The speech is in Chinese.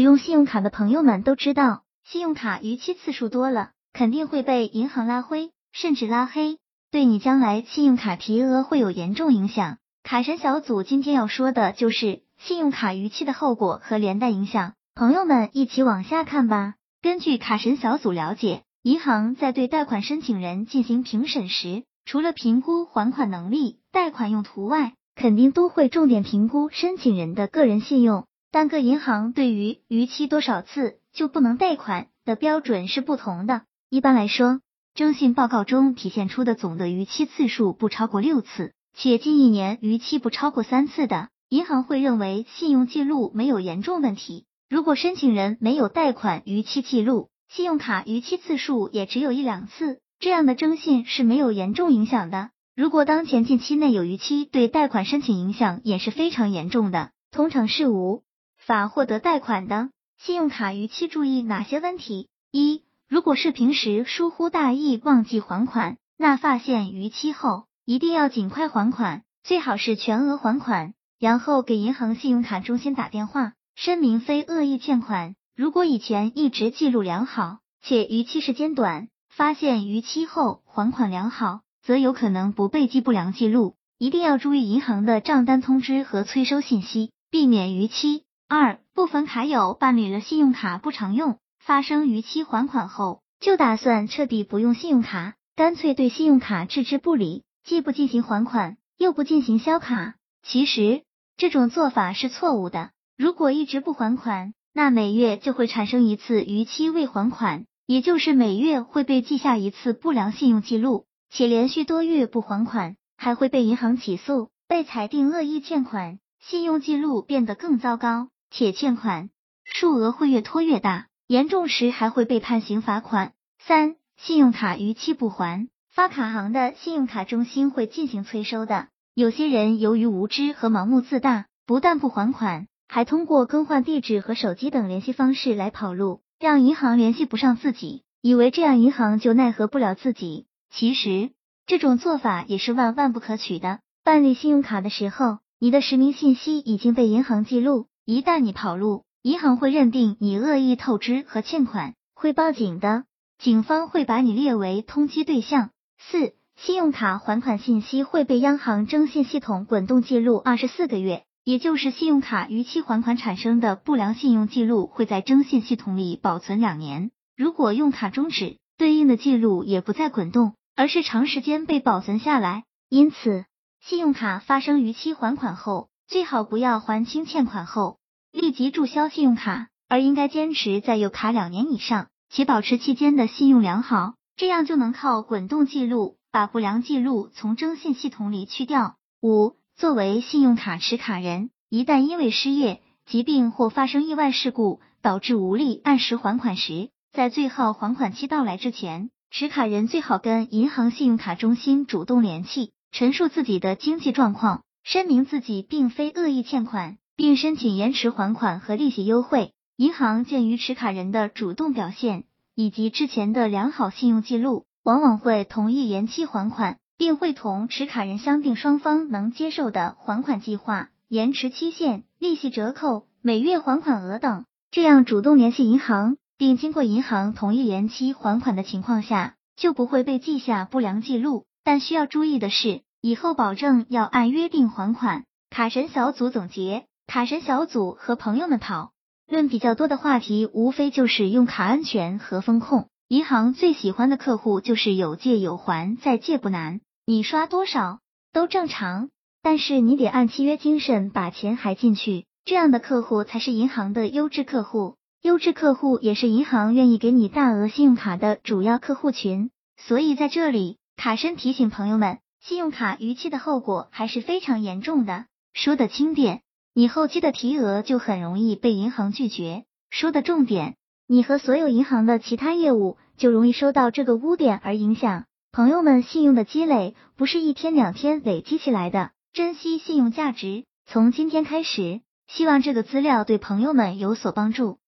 使用信用卡的朋友们都知道，信用卡逾期次数多了，肯定会被银行拉灰，甚至拉黑，对你将来信用卡提额会有严重影响。卡神小组今天要说的就是信用卡逾期的后果和连带影响，朋友们一起往下看吧。根据卡神小组了解，银行在对贷款申请人进行评审时，除了评估还款能力、贷款用途外，肯定都会重点评估申请人的个人信用。但各银行对于逾期多少次就不能贷款的标准是不同的。一般来说，征信报告中体现出的总的逾期次数不超过六次，且近一年逾期不超过三次的，银行会认为信用记录没有严重问题。如果申请人没有贷款逾期记录，信用卡逾期次数也只有一两次，这样的征信是没有严重影响的。如果当前近期内有逾期，对贷款申请影响也是非常严重的，通常是无。法获得贷款的信用卡逾期注意哪些问题？一、如果是平时疏忽大意忘记还款，那发现逾期后一定要尽快还款，最好是全额还款，然后给银行信用卡中心打电话，声明非恶意欠款。如果以前一直记录良好，且逾期时间短，发现逾期后还款良好，则有可能不被记不良记录。一定要注意银行的账单通知和催收信息，避免逾期。二部分卡友办理了信用卡不常用，发生逾期还款后，就打算彻底不用信用卡，干脆对信用卡置之不理，既不进行还款，又不进行销卡。其实这种做法是错误的。如果一直不还款，那每月就会产生一次逾期未还款，也就是每月会被记下一次不良信用记录，且连续多月不还款，还会被银行起诉，被裁定恶意欠款，信用记录变得更糟糕。且欠款数额会越拖越大，严重时还会被判刑罚款。三、信用卡逾期不还，发卡行的信用卡中心会进行催收的。有些人由于无知和盲目自大，不但不还款，还通过更换地址和手机等联系方式来跑路，让银行联系不上自己，以为这样银行就奈何不了自己。其实这种做法也是万万不可取的。办理信用卡的时候，你的实名信息已经被银行记录。一旦你跑路，银行会认定你恶意透支和欠款，会报警的。警方会把你列为通缉对象。四、信用卡还款信息会被央行征信系统滚动记录二十四个月，也就是信用卡逾期还款产生的不良信用记录会在征信系统里保存两年。如果用卡终止，对应的记录也不再滚动，而是长时间被保存下来。因此，信用卡发生逾期还款后，最好不要还清欠款后。立即注销信用卡，而应该坚持在有卡两年以上，且保持期间的信用良好，这样就能靠滚动记录把不良记录从征信系统里去掉。五、作为信用卡持卡人，一旦因为失业、疾病或发生意外事故导致无力按时还款时，在最后还款期到来之前，持卡人最好跟银行信用卡中心主动联系，陈述自己的经济状况，声明自己并非恶意欠款。并申请延迟还款和利息优惠。银行鉴于持卡人的主动表现以及之前的良好信用记录，往往会同意延期还款，并会同持卡人商定双方能接受的还款计划、延迟期限、利息折扣、每月还款额等。这样主动联系银行，并经过银行同意延期还款的情况下，就不会被记下不良记录。但需要注意的是，以后保证要按约定还款。卡神小组总结。卡神小组和朋友们讨论比较多的话题，无非就是用卡安全和风控。银行最喜欢的客户就是有借有还，再借不难，你刷多少都正常，但是你得按契约精神把钱还进去，这样的客户才是银行的优质客户。优质客户也是银行愿意给你大额信用卡的主要客户群。所以在这里，卡神提醒朋友们，信用卡逾期的后果还是非常严重的。说的轻点。你后期的提额就很容易被银行拒绝。说的重点，你和所有银行的其他业务就容易受到这个污点而影响。朋友们，信用的积累不是一天两天累积起来的，珍惜信用价值，从今天开始。希望这个资料对朋友们有所帮助。